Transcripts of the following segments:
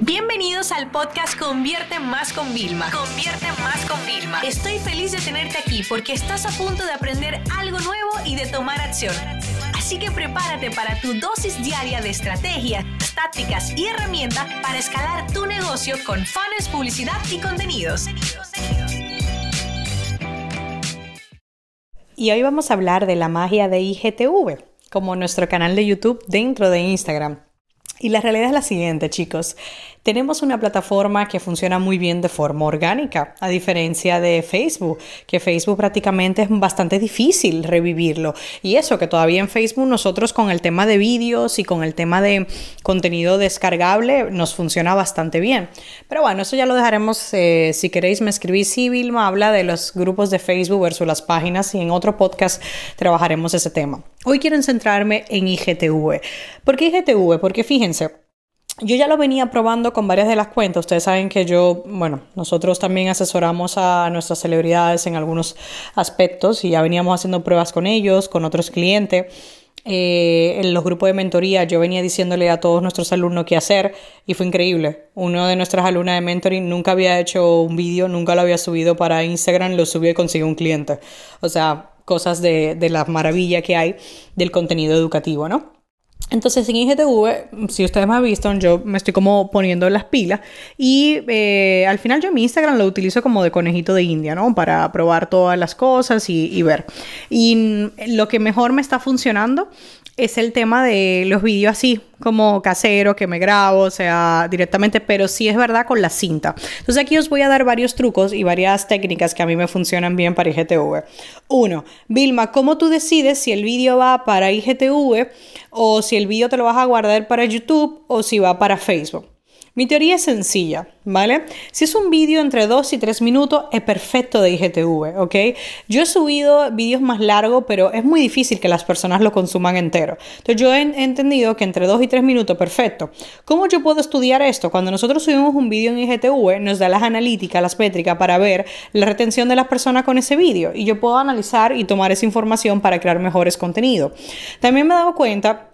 Bienvenidos al podcast Convierte Más con Vilma. Convierte Más con Vilma. Estoy feliz de tenerte aquí porque estás a punto de aprender algo nuevo y de tomar acción. Así que prepárate para tu dosis diaria de estrategias, tácticas y herramientas para escalar tu negocio con fans, publicidad y contenidos. Y hoy vamos a hablar de la magia de IGTV, como nuestro canal de YouTube dentro de Instagram. Y la realidad es la siguiente, chicos. Tenemos una plataforma que funciona muy bien de forma orgánica, a diferencia de Facebook, que Facebook prácticamente es bastante difícil revivirlo. Y eso, que todavía en Facebook nosotros con el tema de vídeos y con el tema de contenido descargable nos funciona bastante bien. Pero bueno, eso ya lo dejaremos, eh, si queréis me escribís, sí, Vilma habla de los grupos de Facebook versus las páginas y en otro podcast trabajaremos ese tema. Hoy quiero centrarme en IGTV. ¿Por qué IGTV? Porque fíjense, yo ya lo venía probando con varias de las cuentas. Ustedes saben que yo, bueno, nosotros también asesoramos a nuestras celebridades en algunos aspectos y ya veníamos haciendo pruebas con ellos, con otros clientes. Eh, en los grupos de mentoría yo venía diciéndole a todos nuestros alumnos qué hacer y fue increíble. Uno de nuestras alumnas de mentoring nunca había hecho un vídeo, nunca lo había subido para Instagram, lo subió y consiguió un cliente. O sea, cosas de, de la maravilla que hay del contenido educativo, ¿no? Entonces en IGTV, si ustedes me han visto, yo me estoy como poniendo las pilas y eh, al final yo mi Instagram lo utilizo como de conejito de India, ¿no? Para probar todas las cosas y, y ver. Y lo que mejor me está funcionando es el tema de los vídeos así, como casero, que me grabo, o sea, directamente, pero sí es verdad con la cinta. Entonces aquí os voy a dar varios trucos y varias técnicas que a mí me funcionan bien para IGTV. Uno, Vilma, ¿cómo tú decides si el vídeo va para IGTV o si el vídeo te lo vas a guardar para YouTube o si va para Facebook? Mi teoría es sencilla, ¿vale? Si es un vídeo entre 2 y 3 minutos, es perfecto de IGTV, ¿ok? Yo he subido vídeos más largos, pero es muy difícil que las personas lo consuman entero. Entonces yo he entendido que entre 2 y 3 minutos, perfecto. ¿Cómo yo puedo estudiar esto? Cuando nosotros subimos un vídeo en IGTV, nos da las analíticas, las métricas para ver la retención de las personas con ese vídeo. Y yo puedo analizar y tomar esa información para crear mejores contenidos. También me he dado cuenta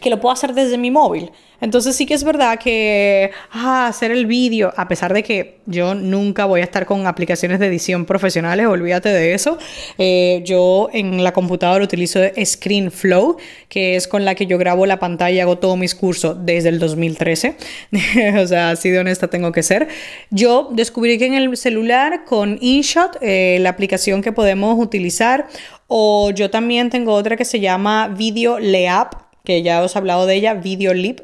que lo puedo hacer desde mi móvil. Entonces sí que es verdad que ah, hacer el vídeo, a pesar de que yo nunca voy a estar con aplicaciones de edición profesionales, olvídate de eso. Eh, yo en la computadora utilizo ScreenFlow, que es con la que yo grabo la pantalla y hago todos mis cursos desde el 2013. o sea, así de honesta tengo que ser. Yo descubrí que en el celular con InShot, eh, la aplicación que podemos utilizar, o yo también tengo otra que se llama Video Leap que ya os he hablado de ella, VideoLip,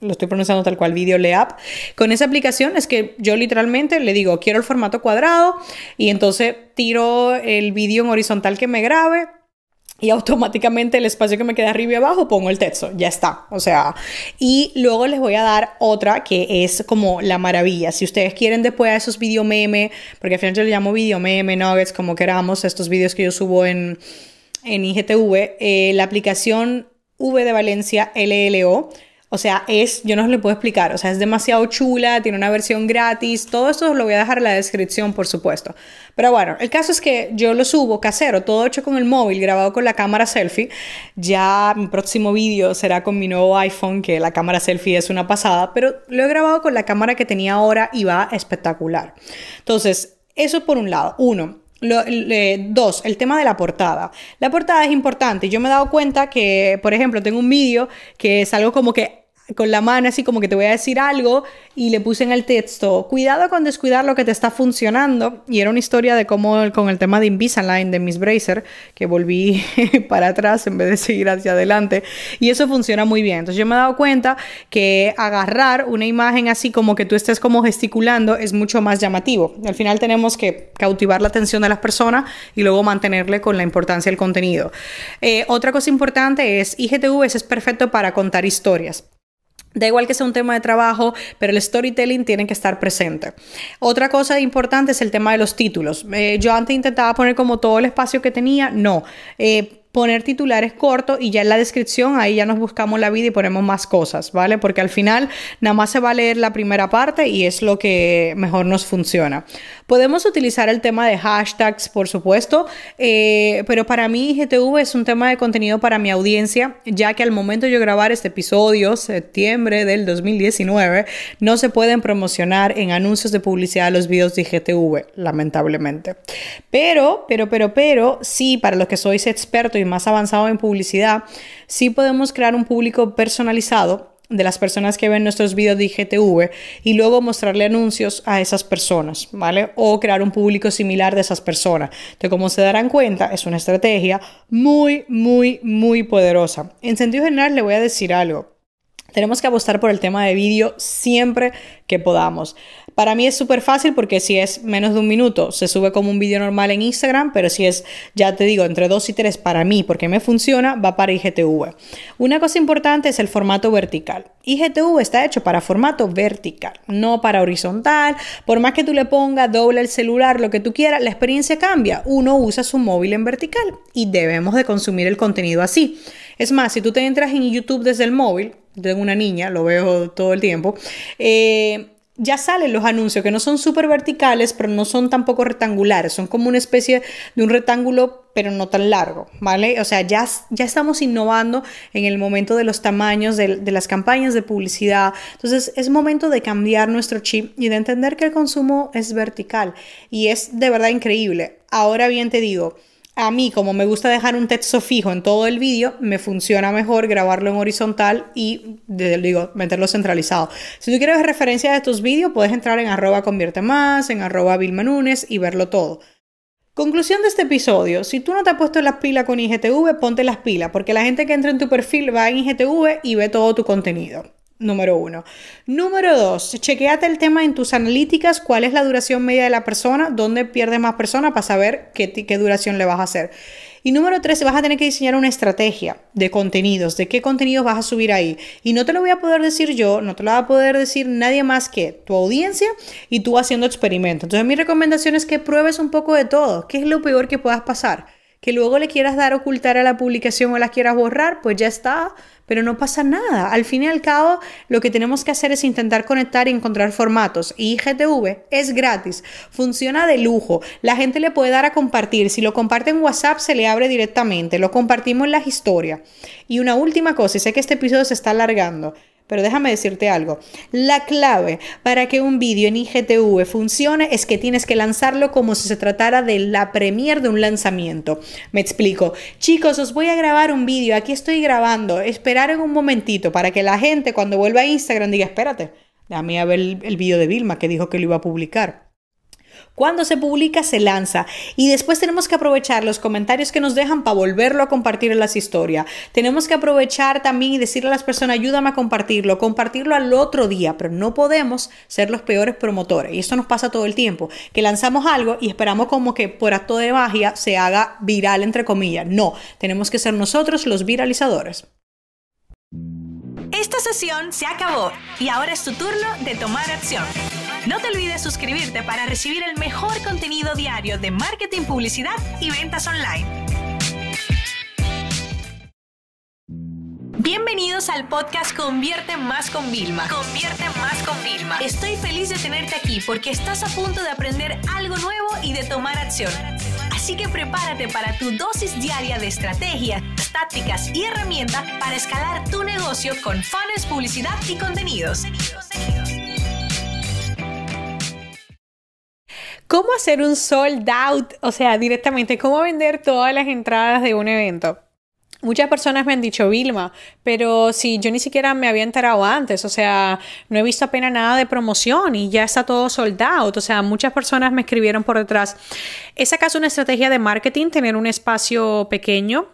lo estoy pronunciando tal cual, VideoLeap. Con esa aplicación es que yo literalmente le digo, quiero el formato cuadrado y entonces tiro el vídeo en horizontal que me grabe y automáticamente el espacio que me queda arriba y abajo pongo el texto, ya está, o sea, y luego les voy a dar otra que es como la maravilla, si ustedes quieren después a esos video meme, porque al final yo le llamo video meme, nuggets, como queramos, estos vídeos que yo subo en, en IGTV, eh, la aplicación V de Valencia LLO. O sea, es, yo no os lo puedo explicar, o sea, es demasiado chula, tiene una versión gratis, todo esto os lo voy a dejar en la descripción, por supuesto. Pero bueno, el caso es que yo lo subo casero, todo hecho con el móvil, grabado con la cámara selfie. Ya mi próximo vídeo será con mi nuevo iPhone, que la cámara selfie es una pasada, pero lo he grabado con la cámara que tenía ahora y va espectacular. Entonces, eso por un lado. Uno, dos, el tema de la portada. La portada es importante. Yo me he dado cuenta que, por ejemplo, tengo un vídeo que es algo como que con la mano así como que te voy a decir algo y le puse en el texto, cuidado con descuidar lo que te está funcionando. Y era una historia de cómo con el tema de Invisalign de Miss Bracer, que volví para atrás en vez de seguir hacia adelante. Y eso funciona muy bien. Entonces yo me he dado cuenta que agarrar una imagen así como que tú estés como gesticulando es mucho más llamativo. Al final tenemos que cautivar la atención de las personas y luego mantenerle con la importancia del contenido. Eh, otra cosa importante es IGTV es perfecto para contar historias. Da igual que sea un tema de trabajo, pero el storytelling tiene que estar presente. Otra cosa importante es el tema de los títulos. Eh, yo antes intentaba poner como todo el espacio que tenía, no. Eh, poner titulares cortos y ya en la descripción ahí ya nos buscamos la vida y ponemos más cosas, ¿vale? Porque al final nada más se va a leer la primera parte y es lo que mejor nos funciona. Podemos utilizar el tema de hashtags, por supuesto, eh, pero para mí GTV es un tema de contenido para mi audiencia, ya que al momento de yo grabar este episodio, septiembre del 2019, no se pueden promocionar en anuncios de publicidad los videos de GTV, lamentablemente. Pero, pero, pero, pero, sí, para los que sois expertos más avanzados en publicidad, sí podemos crear un público personalizado de las personas que ven nuestros videos de IGTV y luego mostrarle anuncios a esas personas, ¿vale? O crear un público similar de esas personas. Entonces, como se darán cuenta, es una estrategia muy, muy, muy poderosa. En sentido general, le voy a decir algo. Tenemos que apostar por el tema de vídeo siempre que podamos. Para mí es súper fácil porque si es menos de un minuto, se sube como un vídeo normal en Instagram, pero si es, ya te digo, entre dos y tres para mí, porque me funciona, va para IGTV. Una cosa importante es el formato vertical. IGTV está hecho para formato vertical, no para horizontal. Por más que tú le pongas doble el celular, lo que tú quieras, la experiencia cambia. Uno usa su móvil en vertical y debemos de consumir el contenido así. Es más, si tú te entras en YouTube desde el móvil, tengo una niña, lo veo todo el tiempo, eh, ya salen los anuncios que no son súper verticales, pero no son tampoco rectangulares, son como una especie de un rectángulo, pero no tan largo, ¿vale? O sea, ya, ya estamos innovando en el momento de los tamaños de, de las campañas de publicidad. Entonces, es momento de cambiar nuestro chip y de entender que el consumo es vertical y es de verdad increíble. Ahora bien, te digo, a mí, como me gusta dejar un texto fijo en todo el vídeo, me funciona mejor grabarlo en horizontal y, digo, meterlo centralizado. Si tú quieres ver referencias de estos vídeos, puedes entrar en arroba convierte más, en arroba Nunes y verlo todo. Conclusión de este episodio, si tú no te has puesto las pilas con IGTV, ponte las pilas, porque la gente que entra en tu perfil va en IGTV y ve todo tu contenido. Número uno. Número dos, chequeate el tema en tus analíticas, cuál es la duración media de la persona, dónde pierde más personas para saber qué, duración le vas a hacer. Y número tres, vas a tener que diseñar una estrategia de contenidos, de qué contenidos vas a subir ahí. Y no te lo voy a poder decir yo, no te lo va a poder decir nadie más que tu audiencia y tú haciendo experimentos. Entonces mi recomendación es que pruebes un poco de todo. ¿Qué es lo peor que puedas pasar? que luego le quieras dar ocultar a la publicación o la quieras borrar, pues ya está, pero no pasa nada. Al fin y al cabo, lo que tenemos que hacer es intentar conectar y encontrar formatos. Y IGTV es gratis, funciona de lujo, la gente le puede dar a compartir. Si lo comparte en WhatsApp, se le abre directamente, lo compartimos en las historias. Y una última cosa, sé que este episodio se está alargando. Pero déjame decirte algo. La clave para que un vídeo en IGTV funcione es que tienes que lanzarlo como si se tratara de la premier de un lanzamiento. Me explico. Chicos, os voy a grabar un vídeo. Aquí estoy grabando. Esperar en un momentito para que la gente cuando vuelva a Instagram diga, espérate, déjame a ver el, el vídeo de Vilma que dijo que lo iba a publicar. Cuando se publica, se lanza. Y después tenemos que aprovechar los comentarios que nos dejan para volverlo a compartir en las historias. Tenemos que aprovechar también y decirle a las personas, ayúdame a compartirlo, compartirlo al otro día, pero no podemos ser los peores promotores. Y esto nos pasa todo el tiempo, que lanzamos algo y esperamos como que por acto de magia se haga viral, entre comillas. No, tenemos que ser nosotros los viralizadores. Esta sesión se acabó y ahora es tu turno de tomar acción. No te olvides suscribirte para recibir el mejor contenido diario de marketing, publicidad y ventas online. Bienvenidos al podcast Convierte Más con Vilma. Convierte Más con Vilma. Estoy feliz de tenerte aquí porque estás a punto de aprender algo nuevo y de tomar acción. Así que prepárate para tu dosis diaria de estrategias, tácticas y herramientas para escalar tu negocio con fans, publicidad y contenidos. ¿Cómo hacer un sold out? O sea, directamente, ¿cómo vender todas las entradas de un evento? Muchas personas me han dicho Vilma, pero si yo ni siquiera me había enterado antes, o sea, no he visto apenas nada de promoción y ya está todo sold out, o sea, muchas personas me escribieron por detrás. ¿Es acaso una estrategia de marketing tener un espacio pequeño?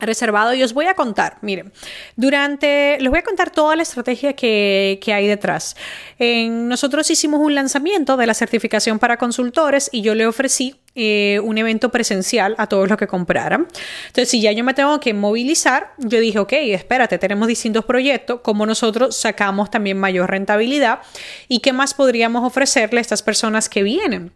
Reservado y os voy a contar, miren, durante, les voy a contar toda la estrategia que, que hay detrás. nosotros hicimos un lanzamiento de la certificación para consultores y yo le ofrecí eh, un evento presencial a todos los que compraran. Entonces, si ya yo me tengo que movilizar, yo dije, ok, espérate, tenemos distintos proyectos, como nosotros sacamos también mayor rentabilidad y qué más podríamos ofrecerle a estas personas que vienen.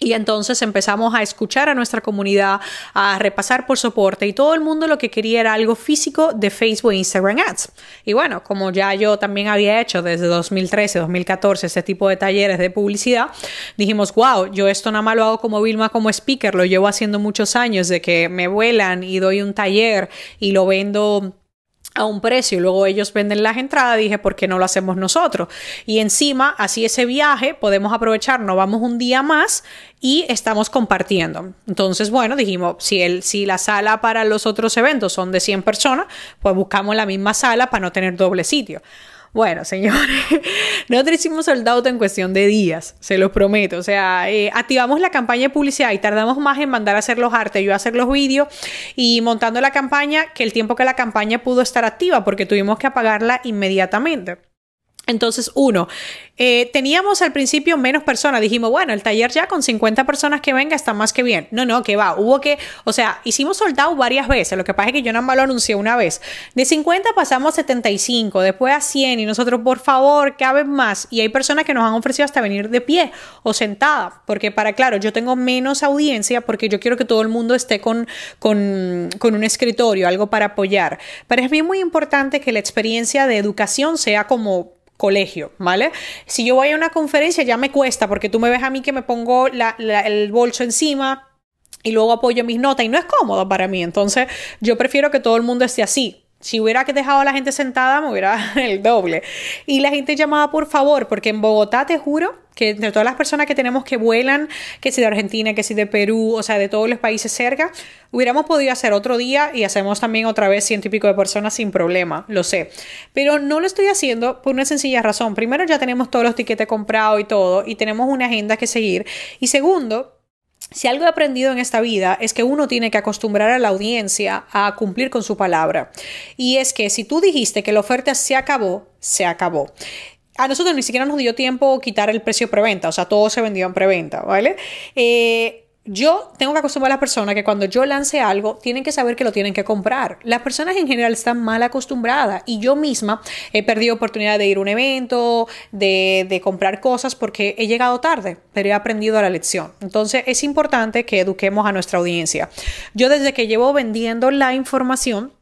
Y entonces empezamos a escuchar a nuestra comunidad, a repasar por soporte y todo el mundo lo que quería era algo físico de Facebook e Instagram Ads. Y bueno, como ya yo también había hecho desde 2013, 2014 ese tipo de talleres de publicidad, dijimos, wow, yo esto nada más lo hago como Vilma, como speaker, lo llevo haciendo muchos años de que me vuelan y doy un taller y lo vendo a un precio y luego ellos venden las entradas, dije, ¿por qué no lo hacemos nosotros? Y encima, así ese viaje, podemos aprovechar, no vamos un día más y estamos compartiendo. Entonces, bueno, dijimos, si, el, si la sala para los otros eventos son de 100 personas, pues buscamos la misma sala para no tener doble sitio. Bueno, señores, nosotros hicimos soldado en cuestión de días, se los prometo. O sea, eh, activamos la campaña de publicidad y tardamos más en mandar a hacer los artes, yo a hacer los vídeos y montando la campaña que el tiempo que la campaña pudo estar activa porque tuvimos que apagarla inmediatamente. Entonces, uno, eh, teníamos al principio menos personas. Dijimos, bueno, el taller ya con 50 personas que venga está más que bien. No, no, que va. Hubo que, o sea, hicimos soldado varias veces. Lo que pasa es que yo nada más lo anuncié una vez. De 50 pasamos a 75, después a 100 y nosotros, por favor, caben más. Y hay personas que nos han ofrecido hasta venir de pie o sentada. Porque para, claro, yo tengo menos audiencia porque yo quiero que todo el mundo esté con, con, con un escritorio, algo para apoyar. Pero es bien muy importante que la experiencia de educación sea como colegio, ¿vale? Si yo voy a una conferencia ya me cuesta porque tú me ves a mí que me pongo el bolso encima y luego apoyo mis notas y no es cómodo para mí. Entonces yo prefiero que todo el mundo esté así. Si hubiera dejado a la gente sentada, me hubiera el doble. Y la gente llamaba por favor, porque en Bogotá te juro que entre todas las personas que tenemos que vuelan, que si de Argentina, que si de Perú, o sea, de todos los países cerca, hubiéramos podido hacer otro día y hacemos también otra vez ciento y pico de personas sin problema, lo sé. Pero no lo estoy haciendo por una sencilla razón. Primero, ya tenemos todos los tiquetes comprados y todo, y tenemos una agenda que seguir. Y segundo, si algo he aprendido en esta vida es que uno tiene que acostumbrar a la audiencia a cumplir con su palabra. Y es que si tú dijiste que la oferta se acabó, se acabó. A nosotros ni siquiera nos dio tiempo quitar el precio preventa, o sea, todo se vendió en preventa, ¿vale? Eh, yo tengo que acostumbrar a las personas que cuando yo lance algo, tienen que saber que lo tienen que comprar. Las personas en general están mal acostumbradas y yo misma he perdido oportunidad de ir a un evento, de, de comprar cosas porque he llegado tarde, pero he aprendido la lección. Entonces es importante que eduquemos a nuestra audiencia. Yo desde que llevo vendiendo la información,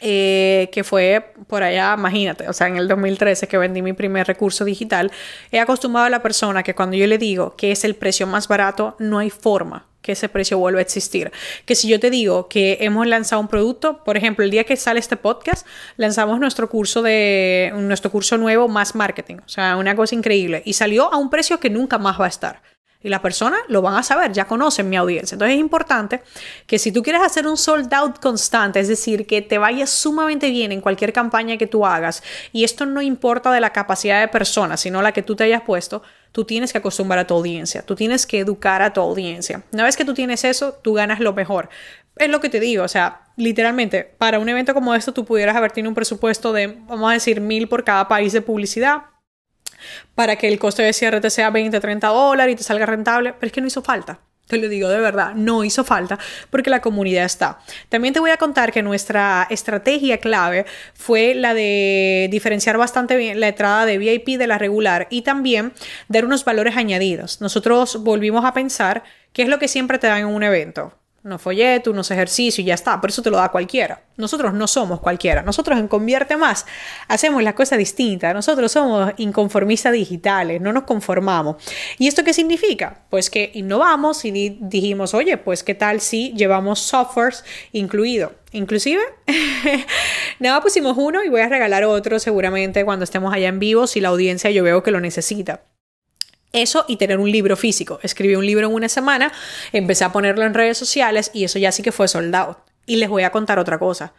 eh, que fue por allá, imagínate, o sea, en el 2013 que vendí mi primer recurso digital, he acostumbrado a la persona que cuando yo le digo que es el precio más barato, no hay forma que ese precio vuelva a existir. Que si yo te digo que hemos lanzado un producto, por ejemplo, el día que sale este podcast, lanzamos nuestro curso de nuestro curso nuevo más marketing, o sea, una cosa increíble y salió a un precio que nunca más va a estar. Y la persona lo van a saber, ya conocen mi audiencia. Entonces es importante que si tú quieres hacer un sold out constante, es decir, que te vaya sumamente bien en cualquier campaña que tú hagas, y esto no importa de la capacidad de persona, sino la que tú te hayas puesto, tú tienes que acostumbrar a tu audiencia, tú tienes que educar a tu audiencia. Una vez que tú tienes eso, tú ganas lo mejor. Es lo que te digo, o sea, literalmente, para un evento como esto, tú pudieras haber tenido un presupuesto de, vamos a decir, mil por cada país de publicidad para que el coste de cierre te sea 20, 30 dólares y te salga rentable, pero es que no hizo falta. Te lo digo de verdad, no hizo falta porque la comunidad está. También te voy a contar que nuestra estrategia clave fue la de diferenciar bastante bien la entrada de VIP de la regular y también dar unos valores añadidos. Nosotros volvimos a pensar qué es lo que siempre te dan en un evento unos folletos, unos ejercicios y ya está. Por eso te lo da cualquiera. Nosotros no somos cualquiera. Nosotros en Convierte Más hacemos las cosas distintas. Nosotros somos inconformistas digitales, no nos conformamos. ¿Y esto qué significa? Pues que innovamos y dijimos, oye, pues qué tal si llevamos softwares incluido. Inclusive, nada, pusimos uno y voy a regalar otro seguramente cuando estemos allá en vivo si la audiencia yo veo que lo necesita. Eso y tener un libro físico. Escribí un libro en una semana, empecé a ponerlo en redes sociales y eso ya sí que fue soldado. Y les voy a contar otra cosa.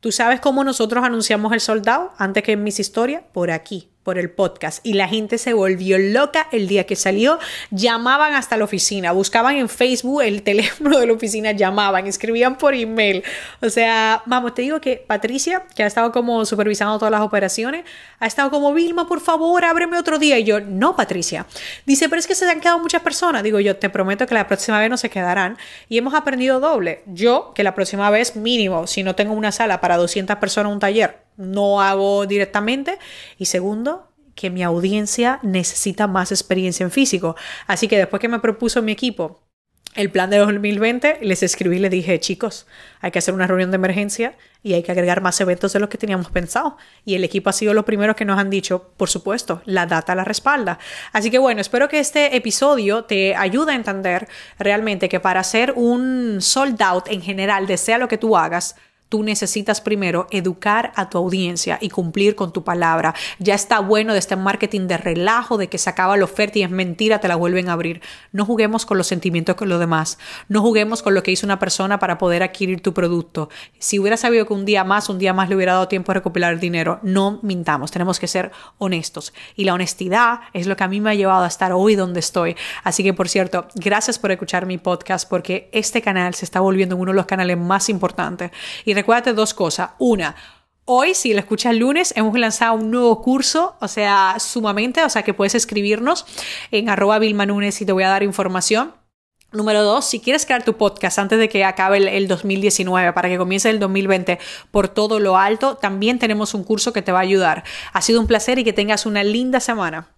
¿Tú sabes cómo nosotros anunciamos el soldado antes que en mis historias? Por aquí por el podcast y la gente se volvió loca el día que salió. Llamaban hasta la oficina, buscaban en Facebook el teléfono de la oficina, llamaban, escribían por email. O sea, vamos, te digo que Patricia, que ha estado como supervisando todas las operaciones, ha estado como, Vilma, por favor, ábreme otro día. Y yo, no, Patricia. Dice, pero es que se han quedado muchas personas. Digo, yo te prometo que la próxima vez no se quedarán. Y hemos aprendido doble. Yo, que la próxima vez mínimo, si no tengo una sala para 200 personas, un taller, no hago directamente. Y segundo, que mi audiencia necesita más experiencia en físico. Así que después que me propuso mi equipo el plan de 2020, les escribí y les dije, chicos, hay que hacer una reunión de emergencia y hay que agregar más eventos de los que teníamos pensado. Y el equipo ha sido lo primero que nos han dicho, por supuesto, la data la respalda. Así que bueno, espero que este episodio te ayude a entender realmente que para hacer un sold out en general, desea lo que tú hagas, Tú necesitas primero educar a tu audiencia y cumplir con tu palabra. Ya está bueno de este marketing de relajo, de que se acaba la oferta y es mentira, te la vuelven a abrir. No juguemos con los sentimientos con los demás. No juguemos con lo que hizo una persona para poder adquirir tu producto. Si hubiera sabido que un día más, un día más le hubiera dado tiempo a recopilar el dinero, no mintamos. Tenemos que ser honestos. Y la honestidad es lo que a mí me ha llevado a estar hoy donde estoy. Así que, por cierto, gracias por escuchar mi podcast porque este canal se está volviendo uno de los canales más importantes. Recuérdate dos cosas. Una, Hoy, si lo escuchas lunes, hemos lanzado un nuevo curso, o sea, sumamente, o sea, que puedes escribirnos en arroba Vilmanunes y te voy a dar información. Número dos, si quieres crear tu podcast antes de que acabe el, el, 2019, para que comience el 2020 por todo lo alto, también tenemos un curso que te va a ayudar. Ha sido un placer y que tengas una linda semana.